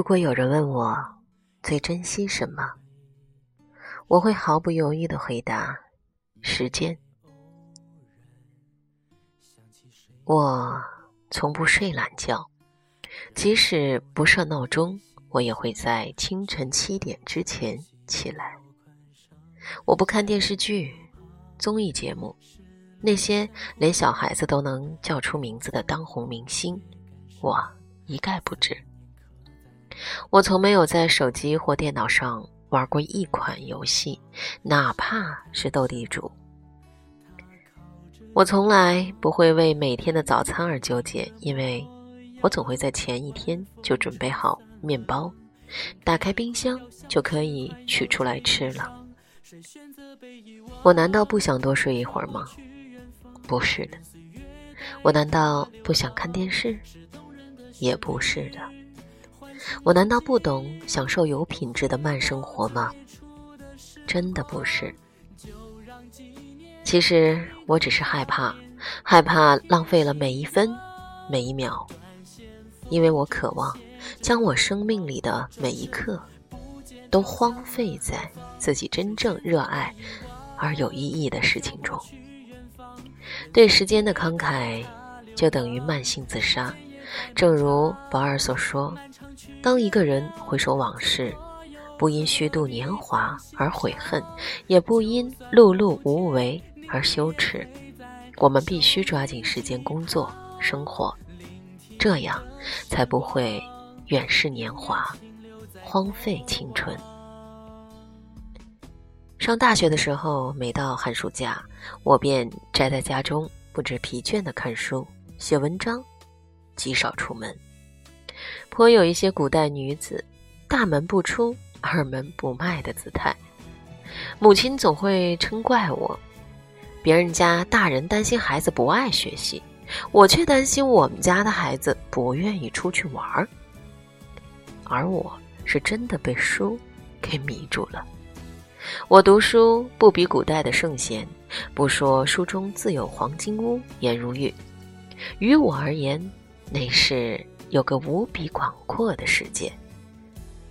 如果有人问我最珍惜什么，我会毫不犹豫的回答：时间。我从不睡懒觉，即使不设闹钟，我也会在清晨七点之前起来。我不看电视剧、综艺节目，那些连小孩子都能叫出名字的当红明星，我一概不知。我从没有在手机或电脑上玩过一款游戏，哪怕是斗地主。我从来不会为每天的早餐而纠结，因为我总会在前一天就准备好面包，打开冰箱就可以取出来吃了。我难道不想多睡一会儿吗？不是的。我难道不想看电视？也不是的。我难道不懂享受有品质的慢生活吗？真的不是。其实我只是害怕，害怕浪费了每一分、每一秒，因为我渴望将我生命里的每一刻都荒废在自己真正热爱而有意义的事情中。对时间的慷慨，就等于慢性自杀。正如保尔所说。当一个人回首往事，不因虚度年华而悔恨，也不因碌碌无为而羞耻，我们必须抓紧时间工作生活，这样才不会远逝年华，荒废青春。上大学的时候，每到寒暑假，我便宅在家中，不知疲倦的看书、写文章，极少出门。颇有一些古代女子大门不出、二门不迈的姿态。母亲总会嗔怪我：别人家大人担心孩子不爱学习，我却担心我们家的孩子不愿意出去玩儿。而我是真的被书给迷住了。我读书不比古代的圣贤，不说书中自有黄金屋、颜如玉，于我而言，那是。有个无比广阔的世界，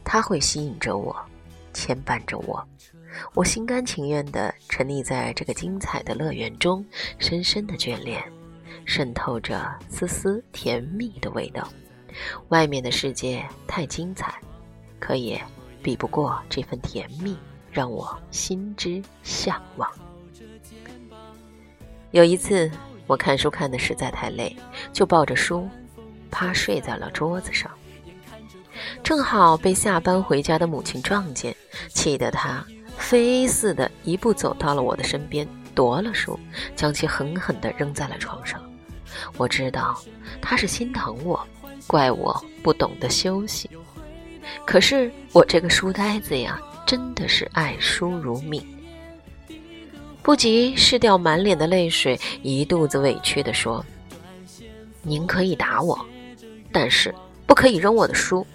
它会吸引着我，牵绊着我，我心甘情愿地沉溺在这个精彩的乐园中，深深的眷恋，渗透着丝丝甜蜜的味道。外面的世界太精彩，可也比不过这份甜蜜，让我心之向往。有一次，我看书看的实在太累，就抱着书。趴睡在了桌子上，正好被下班回家的母亲撞见，气得她飞似的一步走到了我的身边，夺了书，将其狠狠地扔在了床上。我知道她是心疼我，怪我不懂得休息。可是我这个书呆子呀，真的是爱书如命，不及拭掉满脸的泪水，一肚子委屈地说：“您可以打我。”但是不可以扔我的书。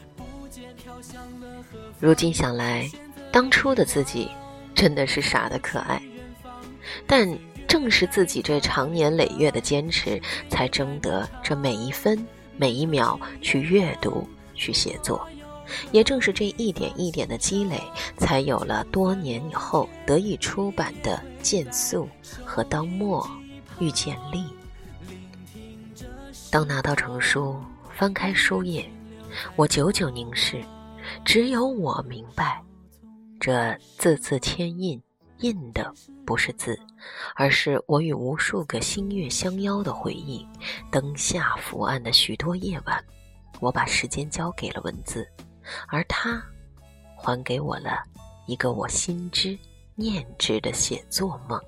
如今想来，当初的自己真的是傻的可爱。但正是自己这长年累月的坚持，才争得这每一分每一秒去阅读、去写作。也正是这一点一点的积累，才有了多年以后得以出版的《剑素》和《当墨遇见力》。当拿到成书。翻开书页，我久久凝视，只有我明白，这字字签印，印的不是字，而是我与无数个星月相邀的回忆。灯下伏案的许多夜晚，我把时间交给了文字，而它，还给我了一个我心知念之的写作梦。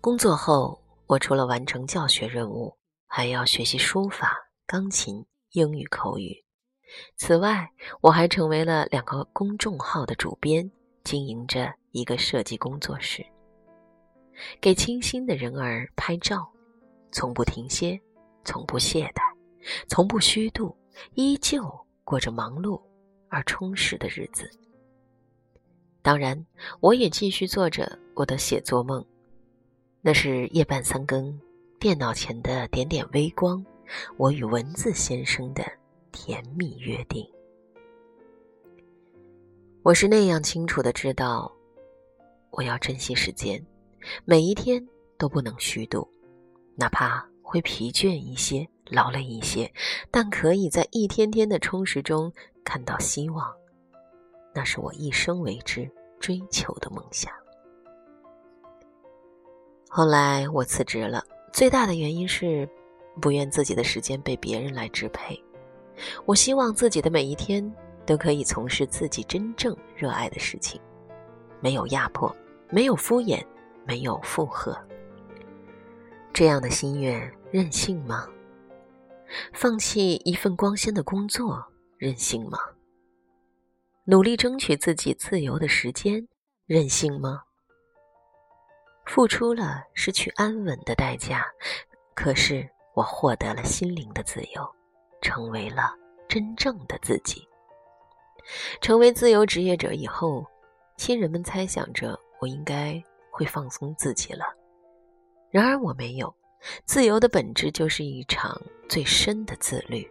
工作后。我除了完成教学任务，还要学习书法、钢琴、英语口语。此外，我还成为了两个公众号的主编，经营着一个设计工作室，给倾心的人儿拍照，从不停歇，从不懈怠，从不虚度，依旧过着忙碌而充实的日子。当然，我也继续做着我的写作梦。那是夜半三更，电脑前的点点微光，我与文字先生的甜蜜约定。我是那样清楚的知道，我要珍惜时间，每一天都不能虚度，哪怕会疲倦一些、劳累一些，但可以在一天天的充实中看到希望，那是我一生为之追求的梦想。后来我辞职了，最大的原因是不愿自己的时间被别人来支配，我希望自己的每一天。都可以从事自己真正热爱的事情，没有压迫，没有敷衍，没有附和。这样的心愿任性吗？放弃一份光鲜的工作任性吗？努力争取自己自由的时间任性吗？付出了失去安稳的代价，可是我获得了心灵的自由，成为了真正的自己。成为自由职业者以后，亲人们猜想着我应该会放松自己了。然而我没有，自由的本质就是一场最深的自律。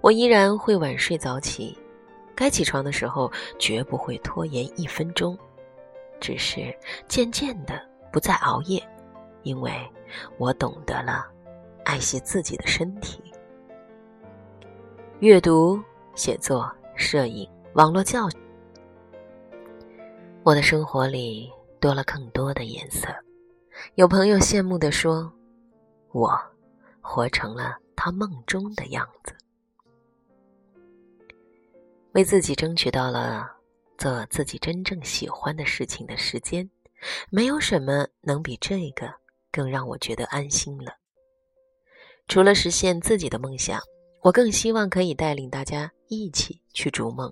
我依然会晚睡早起，该起床的时候绝不会拖延一分钟。只是渐渐的不再熬夜，因为我懂得了爱惜自己的身体。阅读、写作。摄影、网络教，我的生活里多了更多的颜色。有朋友羡慕地说：“我活成了他梦中的样子。”为自己争取到了做自己真正喜欢的事情的时间，没有什么能比这个更让我觉得安心了。除了实现自己的梦想。我更希望可以带领大家一起去逐梦，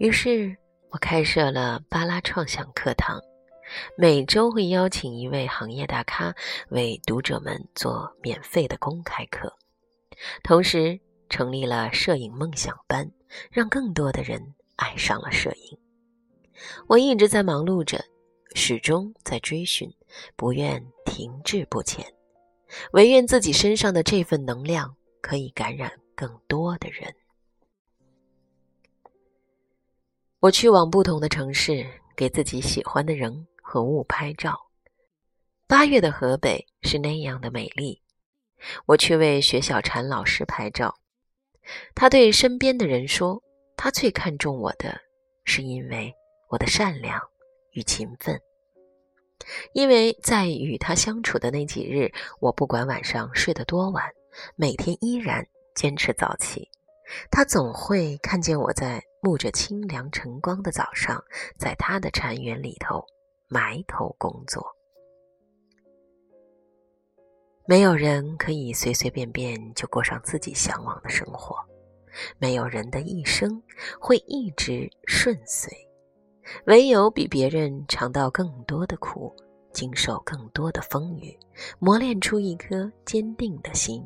于是我开设了巴拉创想课堂，每周会邀请一位行业大咖为读者们做免费的公开课，同时成立了摄影梦想班，让更多的人爱上了摄影。我一直在忙碌着，始终在追寻，不愿停滞不前，唯愿自己身上的这份能量。可以感染更多的人。我去往不同的城市，给自己喜欢的人和物拍照。八月的河北是那样的美丽。我去为薛小婵老师拍照，他对身边的人说：“他最看重我的，是因为我的善良与勤奋。因为在与他相处的那几日，我不管晚上睡得多晚。”每天依然坚持早起，他总会看见我在沐着清凉晨光的早上，在他的禅园里头埋头工作。没有人可以随随便便就过上自己向往的生活，没有人的一生会一直顺遂，唯有比别人尝到更多的苦，经受更多的风雨，磨练出一颗坚定的心。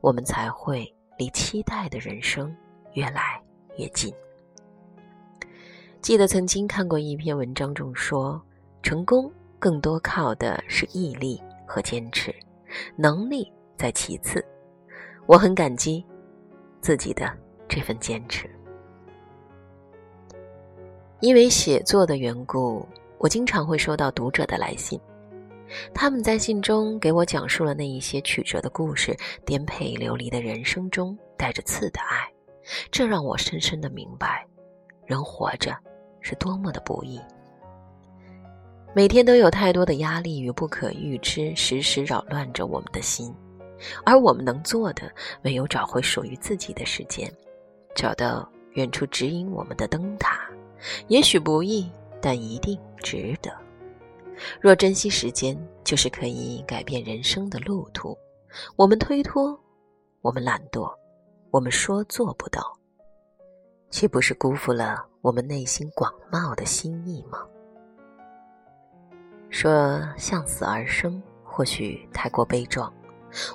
我们才会离期待的人生越来越近。记得曾经看过一篇文章中说，成功更多靠的是毅力和坚持，能力在其次。我很感激自己的这份坚持。因为写作的缘故，我经常会收到读者的来信。他们在信中给我讲述了那一些曲折的故事，颠沛流离的人生中带着刺的爱，这让我深深的明白，人活着是多么的不易。每天都有太多的压力与不可预知，时时扰乱着我们的心，而我们能做的，唯有找回属于自己的时间，找到远处指引我们的灯塔。也许不易，但一定值得。若珍惜时间，就是可以改变人生的路途。我们推脱，我们懒惰，我们说做不到，岂不是辜负了我们内心广袤的心意吗？说向死而生，或许太过悲壮。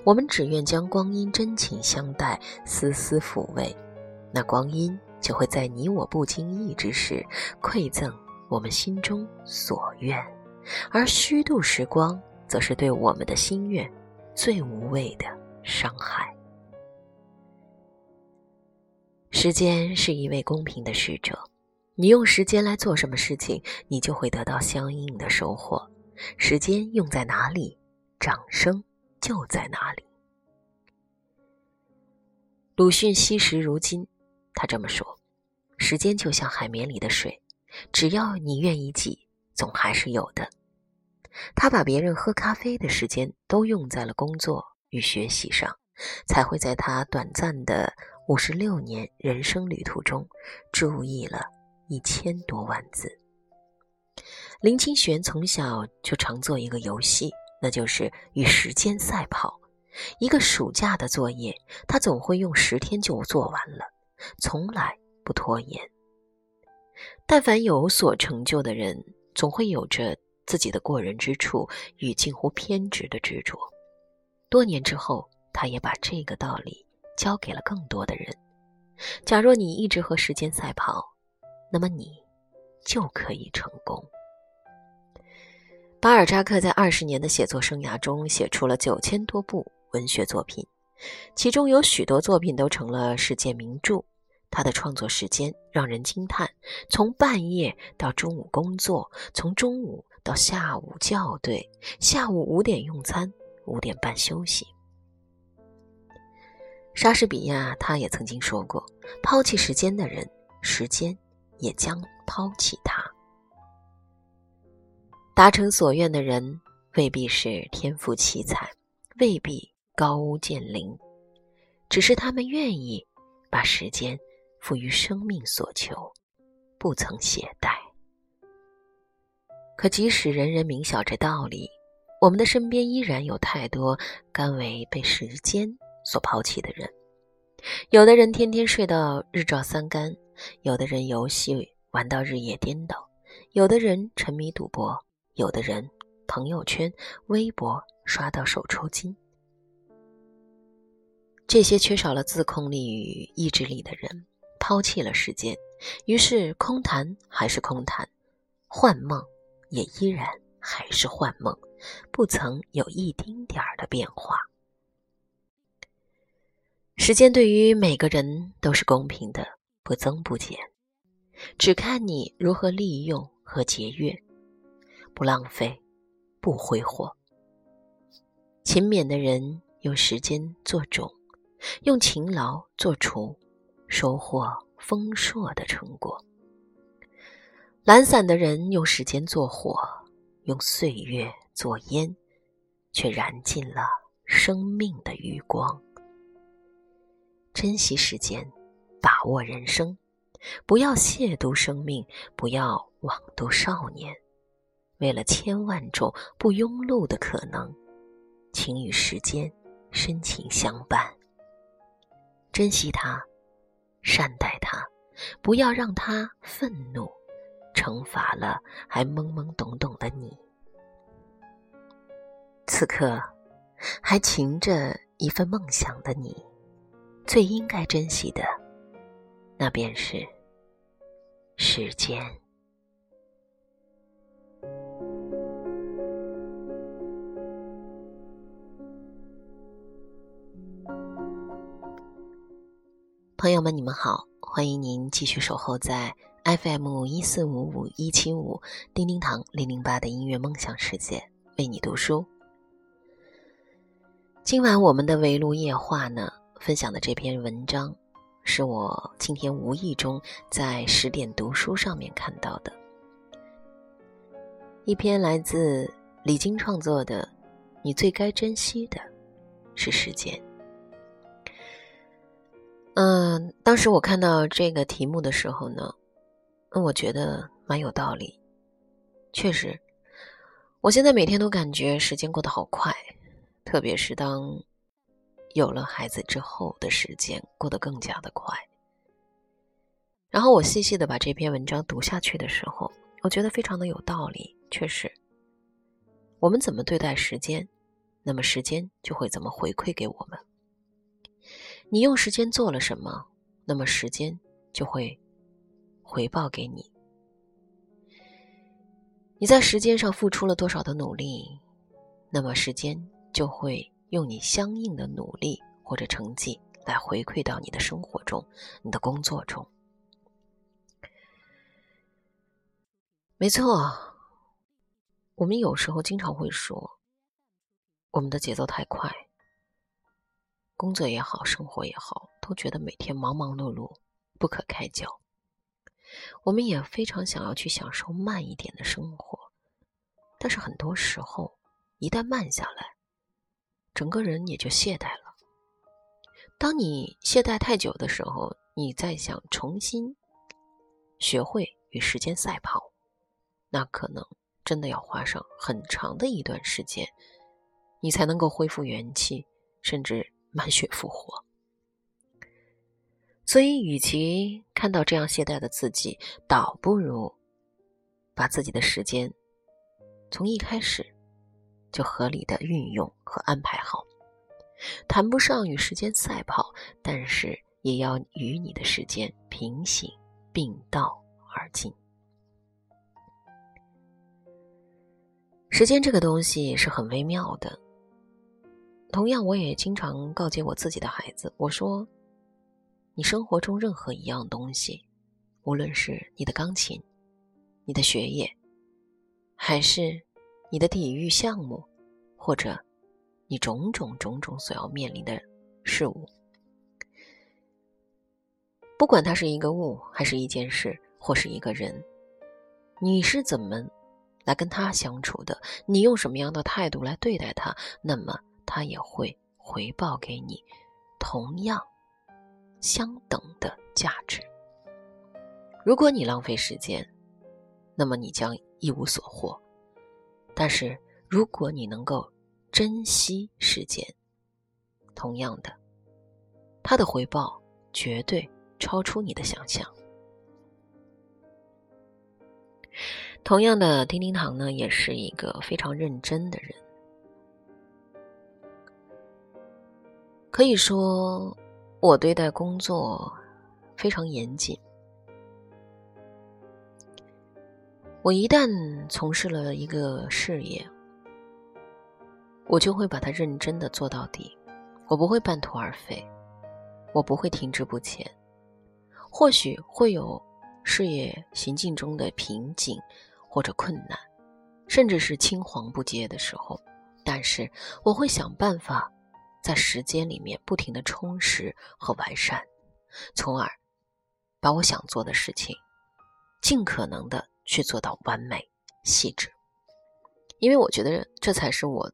我们只愿将光阴真情相待，丝丝抚慰，那光阴就会在你我不经意之时，馈赠我们心中所愿。而虚度时光，则是对我们的心愿最无谓的伤害。时间是一位公平的使者，你用时间来做什么事情，你就会得到相应的收获。时间用在哪里，掌声就在哪里。鲁迅惜时如金，他这么说：“时间就像海绵里的水，只要你愿意挤，总还是有的。”他把别人喝咖啡的时间都用在了工作与学习上，才会在他短暂的五十六年人生旅途中，注意了一千多万字。林清玄从小就常做一个游戏，那就是与时间赛跑。一个暑假的作业，他总会用十天就做完了，从来不拖延。但凡有所成就的人，总会有着自己的过人之处与近乎偏执的执着。多年之后，他也把这个道理教给了更多的人。假若你一直和时间赛跑，那么你就可以成功。巴尔扎克在二十年的写作生涯中，写出了九千多部。文学作品，其中有许多作品都成了世界名著。他的创作时间让人惊叹：从半夜到中午工作，从中午到下午校对，下午五点用餐，五点半休息。莎士比亚他也曾经说过：“抛弃时间的人，时间也将抛弃他。”达成所愿的人，未必是天赋奇才，未必。高屋建瓴，只是他们愿意把时间赋予生命所求，不曾懈怠。可即使人人明晓这道理，我们的身边依然有太多甘为被时间所抛弃的人。有的人天天睡到日照三竿，有的人游戏玩到日夜颠倒，有的人沉迷赌博，有的人朋友圈、微博刷到手抽筋。这些缺少了自控力与意志力的人，抛弃了时间，于是空谈还是空谈，幻梦也依然还是幻梦，不曾有一丁点儿的变化。时间对于每个人都是公平的，不增不减，只看你如何利用和节约，不浪费，不挥霍。勤勉的人用时间做种。用勤劳做锄，收获丰硕的成果。懒散的人用时间做火，用岁月做烟，却燃尽了生命的余光。珍惜时间，把握人生，不要亵渎生命，不要枉度少年。为了千万种不庸碌的可能，请与时间深情相伴。珍惜他，善待他，不要让他愤怒，惩罚了还懵懵懂懂的你。此刻还擎着一份梦想的你，最应该珍惜的，那便是时间。朋友们，你们好，欢迎您继续守候在 FM 一四五五一七五叮叮堂零零八的音乐梦想世界，为你读书。今晚我们的围炉夜话呢，分享的这篇文章，是我今天无意中在十点读书上面看到的，一篇来自李菁创作的《你最该珍惜的是时间》。嗯，当时我看到这个题目的时候呢，那我觉得蛮有道理。确实，我现在每天都感觉时间过得好快，特别是当有了孩子之后的时间过得更加的快。然后我细细的把这篇文章读下去的时候，我觉得非常的有道理。确实，我们怎么对待时间，那么时间就会怎么回馈给我们。你用时间做了什么，那么时间就会回报给你。你在时间上付出了多少的努力，那么时间就会用你相应的努力或者成绩来回馈到你的生活中、你的工作中。没错，我们有时候经常会说，我们的节奏太快，工作也好，生活也好，都觉得每天忙忙碌碌，不可开交。我们也非常想要去享受慢一点的生活，但是很多时候，一旦慢下来，整个人也就懈怠了。当你懈怠太久的时候，你再想重新学会与时间赛跑，那可能真的要花上很长的一段时间，你才能够恢复元气，甚至满血复活。所以，与其看到这样懈怠的自己，倒不如把自己的时间从一开始就合理的运用和安排好。谈不上与时间赛跑，但是也要与你的时间平行并道而进。时间这个东西是很微妙的。同样，我也经常告诫我自己的孩子，我说。你生活中任何一样东西，无论是你的钢琴、你的学业，还是你的体育项目，或者你种种种种所要面临的事物，不管它是一个物，还是一件事，或是一个人，你是怎么来跟他相处的？你用什么样的态度来对待他？那么他也会回报给你同样。相等的价值。如果你浪费时间，那么你将一无所获；但是如果你能够珍惜时间，同样的，它的回报绝对超出你的想象。同样的，丁丁糖呢，也是一个非常认真的人，可以说。我对待工作非常严谨。我一旦从事了一个事业，我就会把它认真的做到底，我不会半途而废，我不会停滞不前。或许会有事业行进中的瓶颈或者困难，甚至是青黄不接的时候，但是我会想办法。在时间里面不停的充实和完善，从而把我想做的事情尽可能的去做到完美细致。因为我觉得这才是我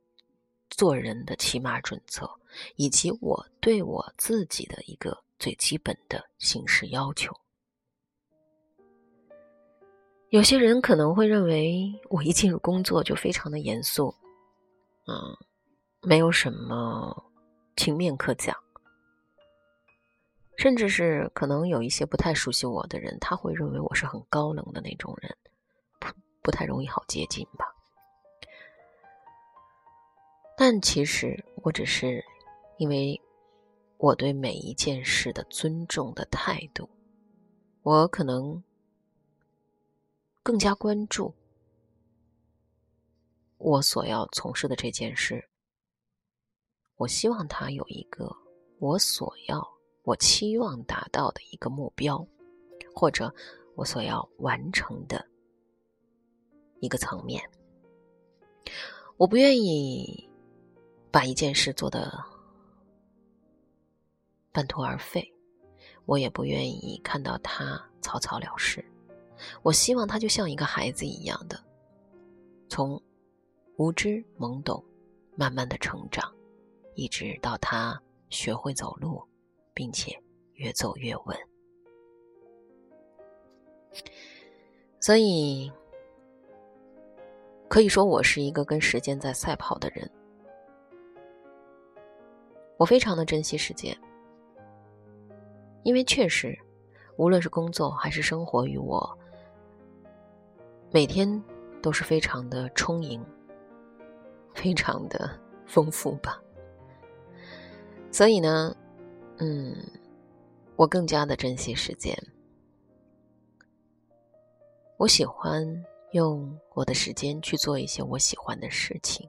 做人的起码准则，以及我对我自己的一个最基本的行事要求。有些人可能会认为我一进入工作就非常的严肃，嗯，没有什么。情面可讲，甚至是可能有一些不太熟悉我的人，他会认为我是很高冷的那种人，不不太容易好接近吧。但其实我只是因为我对每一件事的尊重的态度，我可能更加关注我所要从事的这件事。我希望他有一个我所要、我期望达到的一个目标，或者我所要完成的一个层面。我不愿意把一件事做的半途而废，我也不愿意看到他草草了事。我希望他就像一个孩子一样的，从无知懵懂，慢慢的成长。一直到他学会走路，并且越走越稳。所以可以说，我是一个跟时间在赛跑的人。我非常的珍惜时间，因为确实，无论是工作还是生活，与我每天都是非常的充盈，非常的丰富吧。所以呢，嗯，我更加的珍惜时间。我喜欢用我的时间去做一些我喜欢的事情，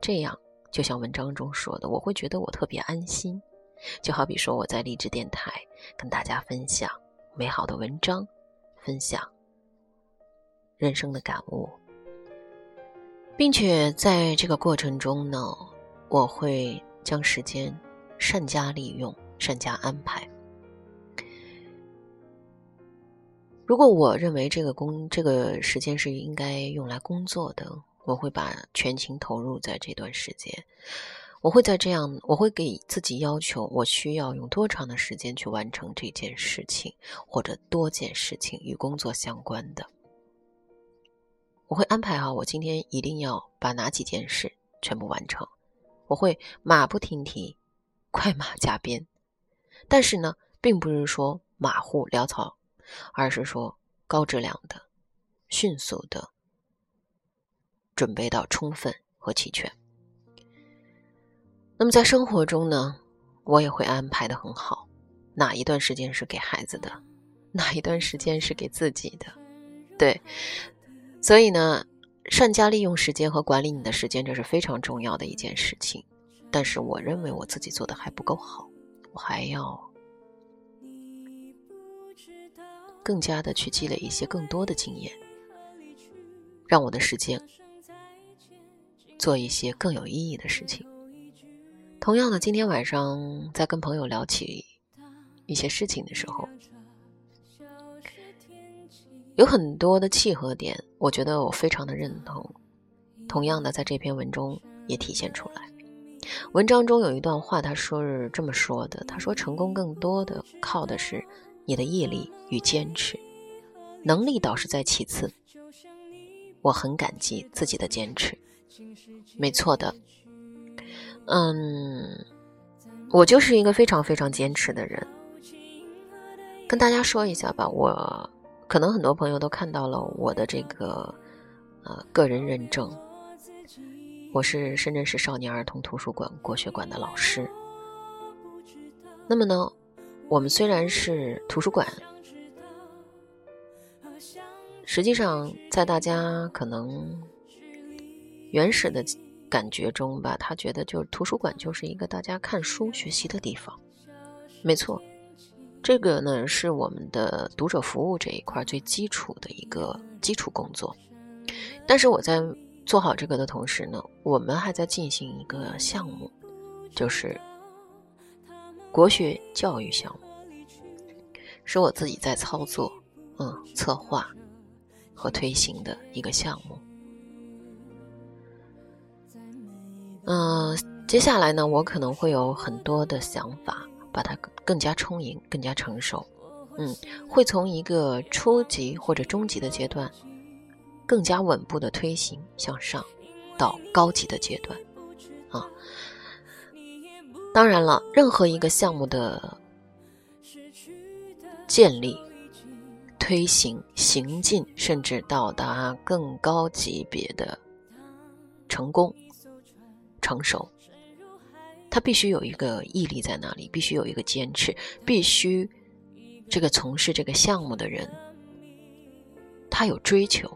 这样就像文章中说的，我会觉得我特别安心。就好比说我在励志电台跟大家分享美好的文章，分享人生的感悟，并且在这个过程中呢，我会将时间善加利用、善加安排。如果我认为这个工这个时间是应该用来工作的，我会把全情投入在这段时间。我会在这样，我会给自己要求，我需要用多长的时间去完成这件事情，或者多件事情与工作相关的。我会安排好，我今天一定要把哪几件事全部完成。我会马不停蹄，快马加鞭。但是呢，并不是说马虎潦草。而是说高质量的、迅速的准备到充分和齐全。那么在生活中呢，我也会安排的很好，哪一段时间是给孩子的，哪一段时间是给自己的，对。所以呢，善加利用时间和管理你的时间，这是非常重要的一件事情。但是我认为我自己做的还不够好，我还要。更加的去积累一些更多的经验，让我的时间做一些更有意义的事情。同样的，今天晚上在跟朋友聊起一些事情的时候，有很多的契合点，我觉得我非常的认同。同样的，在这篇文中也体现出来。文章中有一段话，他说是这么说的：“他说，成功更多的靠的是。”你的毅力与坚持，能力倒是在其次。我很感激自己的坚持，没错的。嗯，我就是一个非常非常坚持的人。跟大家说一下吧，我可能很多朋友都看到了我的这个呃个人认证，我是深圳市少年儿童图书馆国学馆的老师。那么呢？我们虽然是图书馆，实际上在大家可能原始的感觉中吧，他觉得就是图书馆就是一个大家看书学习的地方。没错，这个呢是我们的读者服务这一块最基础的一个基础工作。但是我在做好这个的同时呢，我们还在进行一个项目，就是。国学教育项目是我自己在操作、嗯策划和推行的一个项目。嗯，接下来呢，我可能会有很多的想法，把它更加充盈、更加成熟。嗯，会从一个初级或者中级的阶段，更加稳步的推行向上，到高级的阶段，啊。当然了，任何一个项目的建立、推行、行进，甚至到达更高级别的成功、成熟，他必须有一个毅力在那里，必须有一个坚持，必须这个从事这个项目的人，他有追求，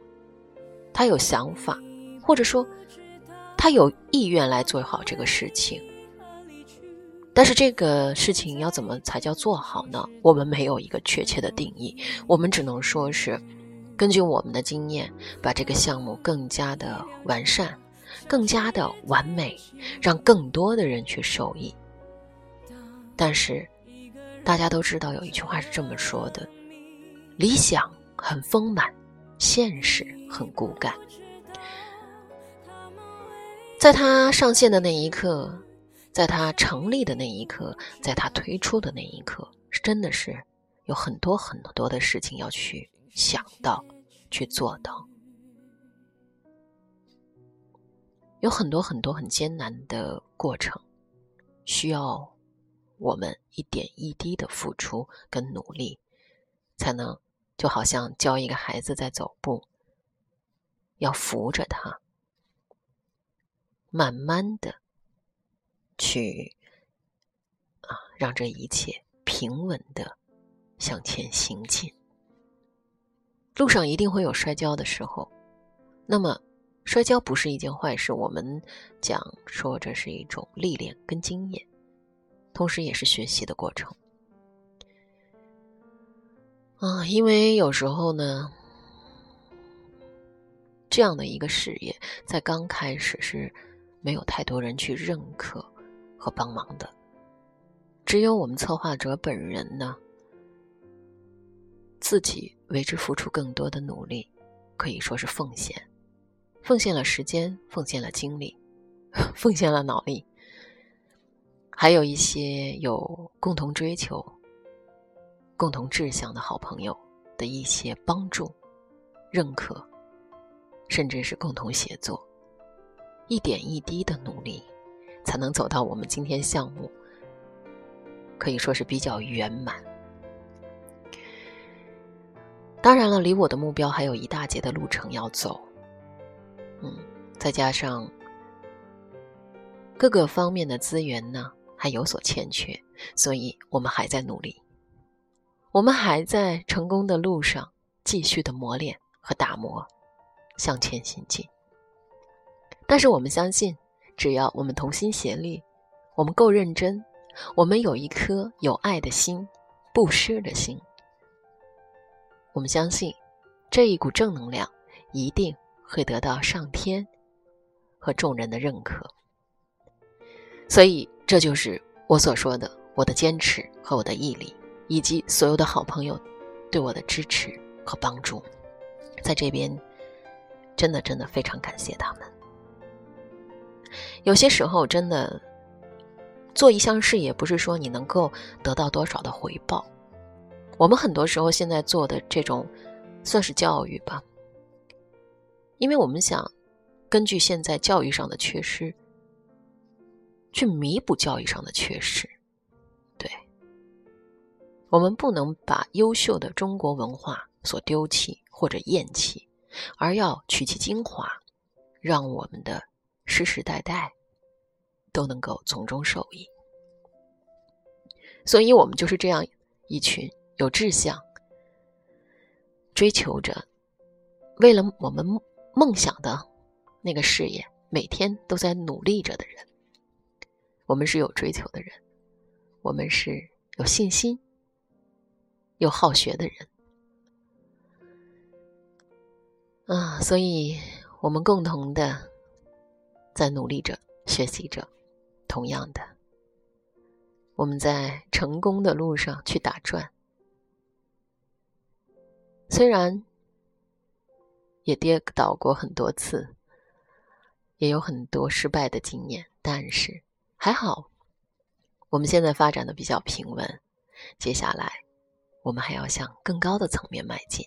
他有想法，或者说他有意愿来做好这个事情。但是这个事情要怎么才叫做好呢？我们没有一个确切的定义，我们只能说是根据我们的经验，把这个项目更加的完善，更加的完美，让更多的人去受益。但是大家都知道有一句话是这么说的：理想很丰满，现实很骨感。在它上线的那一刻。在它成立的那一刻，在它推出的那一刻，真的是有很多很多的事情要去想到、去做到，有很多很多很艰难的过程，需要我们一点一滴的付出跟努力，才能就好像教一个孩子在走步，要扶着他，慢慢的。去啊，让这一切平稳的向前行进。路上一定会有摔跤的时候，那么摔跤不是一件坏事，我们讲说这是一种历练跟经验，同时也是学习的过程。啊，因为有时候呢，这样的一个事业在刚开始是没有太多人去认可和帮忙的，只有我们策划者本人呢，自己为之付出更多的努力，可以说是奉献，奉献了时间，奉献了精力，奉献了脑力，还有一些有共同追求。共同志向的好朋友的一些帮助、认可，甚至是共同协作，一点一滴的努力，才能走到我们今天项目可以说是比较圆满。当然了，离我的目标还有一大截的路程要走。嗯，再加上各个方面的资源呢还有所欠缺，所以我们还在努力。我们还在成功的路上继续的磨练和打磨，向前行进。但是我们相信，只要我们同心协力，我们够认真，我们有一颗有爱的心、布施的心，我们相信这一股正能量一定会得到上天和众人的认可。所以，这就是我所说的我的坚持和我的毅力。以及所有的好朋友对我的支持和帮助，在这边真的真的非常感谢他们。有些时候，真的做一项事业，不是说你能够得到多少的回报。我们很多时候现在做的这种算是教育吧，因为我们想根据现在教育上的缺失，去弥补教育上的缺失。我们不能把优秀的中国文化所丢弃或者厌弃，而要取其精华，让我们的世世代代都能够从中受益。所以，我们就是这样一群有志向、追求着为了我们梦想的那个事业，每天都在努力着的人。我们是有追求的人，我们是有信心。有好学的人啊，所以我们共同的在努力着、学习着。同样的，我们在成功的路上去打转，虽然也跌倒过很多次，也有很多失败的经验，但是还好，我们现在发展的比较平稳。接下来。我们还要向更高的层面迈进。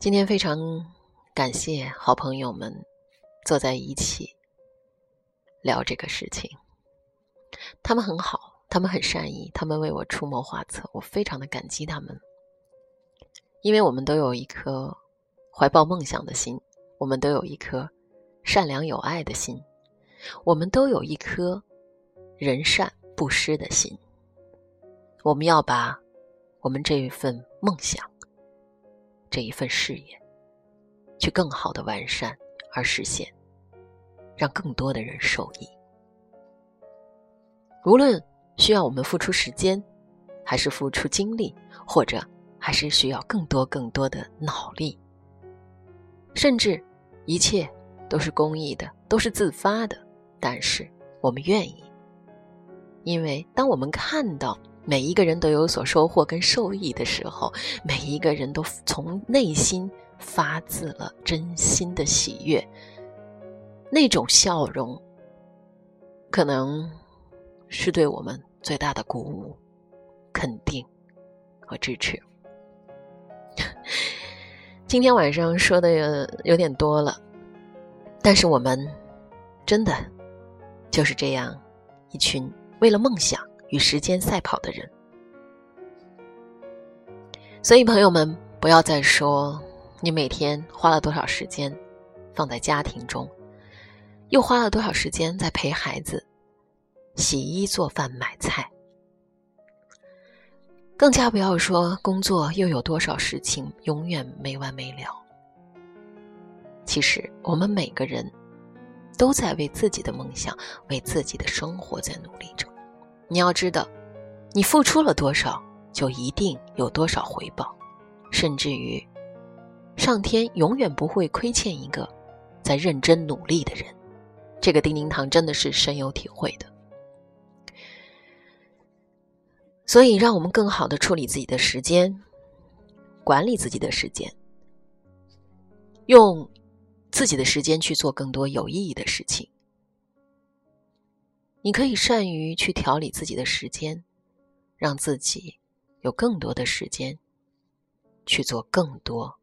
今天非常感谢好朋友们坐在一起聊这个事情，他们很好，他们很善意，他们为我出谋划策，我非常的感激他们。因为我们都有一颗怀抱梦想的心，我们都有一颗善良有爱的心，我们都有一颗仁善布施的心，我们要把。我们这一份梦想，这一份事业，去更好的完善而实现，让更多的人受益。无论需要我们付出时间，还是付出精力，或者还是需要更多更多的脑力，甚至一切都是公益的，都是自发的，但是我们愿意，因为当我们看到。每一个人都有所收获跟受益的时候，每一个人都从内心发自了真心的喜悦，那种笑容，可能是对我们最大的鼓舞、肯定和支持。今天晚上说的有点多了，但是我们真的就是这样一群为了梦想。与时间赛跑的人，所以朋友们，不要再说你每天花了多少时间放在家庭中，又花了多少时间在陪孩子洗衣、做饭、买菜，更加不要说工作又有多少事情永远没完没了。其实我们每个人都在为自己的梦想、为自己的生活在努力着。你要知道，你付出了多少，就一定有多少回报，甚至于，上天永远不会亏欠一个在认真努力的人。这个丁丁堂真的是深有体会的。所以，让我们更好的处理自己的时间，管理自己的时间，用自己的时间去做更多有意义的事情。你可以善于去调理自己的时间，让自己有更多的时间去做更多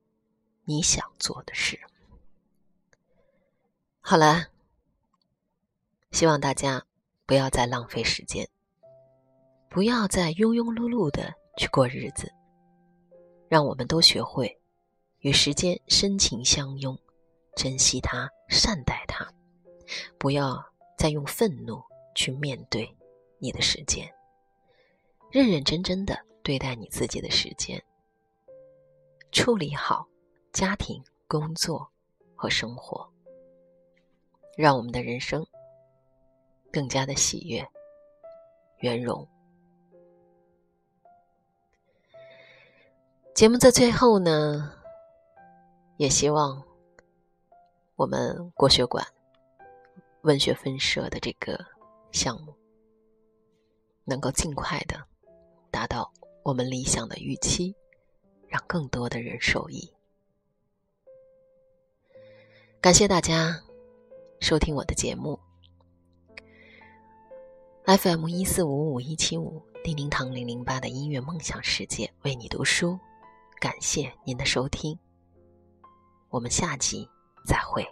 你想做的事。好了，希望大家不要再浪费时间。不要再庸庸碌碌的去过日子，让我们都学会与时间深情相拥，珍惜它，善待它。不要再用愤怒去面对你的时间，认认真真的对待你自己的时间，处理好家庭、工作和生活，让我们的人生更加的喜悦、圆融。节目在最后呢，也希望我们国学馆文学分社的这个项目能够尽快的达到我们理想的预期，让更多的人受益。感谢大家收听我的节目，FM 一四五五一七五叮叮堂零零八的音乐梦想世界，为你读书。感谢您的收听，我们下集再会。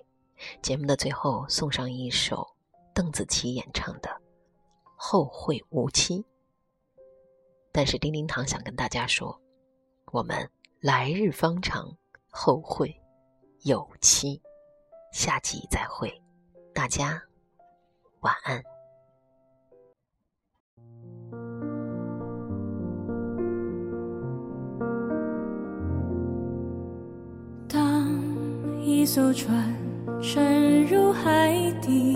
节目的最后送上一首邓紫棋演唱的《后会无期》。但是丁丁堂想跟大家说，我们来日方长，后会有期。下集再会，大家晚安。当一艘船沉入海底，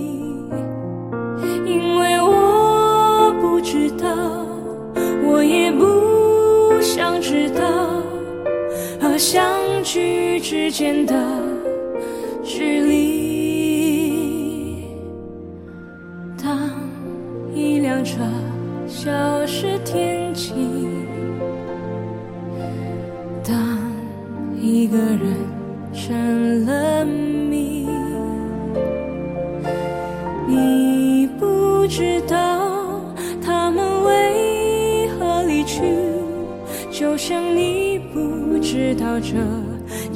之间的距离。当一辆车消失天际，当。一个人成了谜，你不知道他们为何离去，就像你不知道这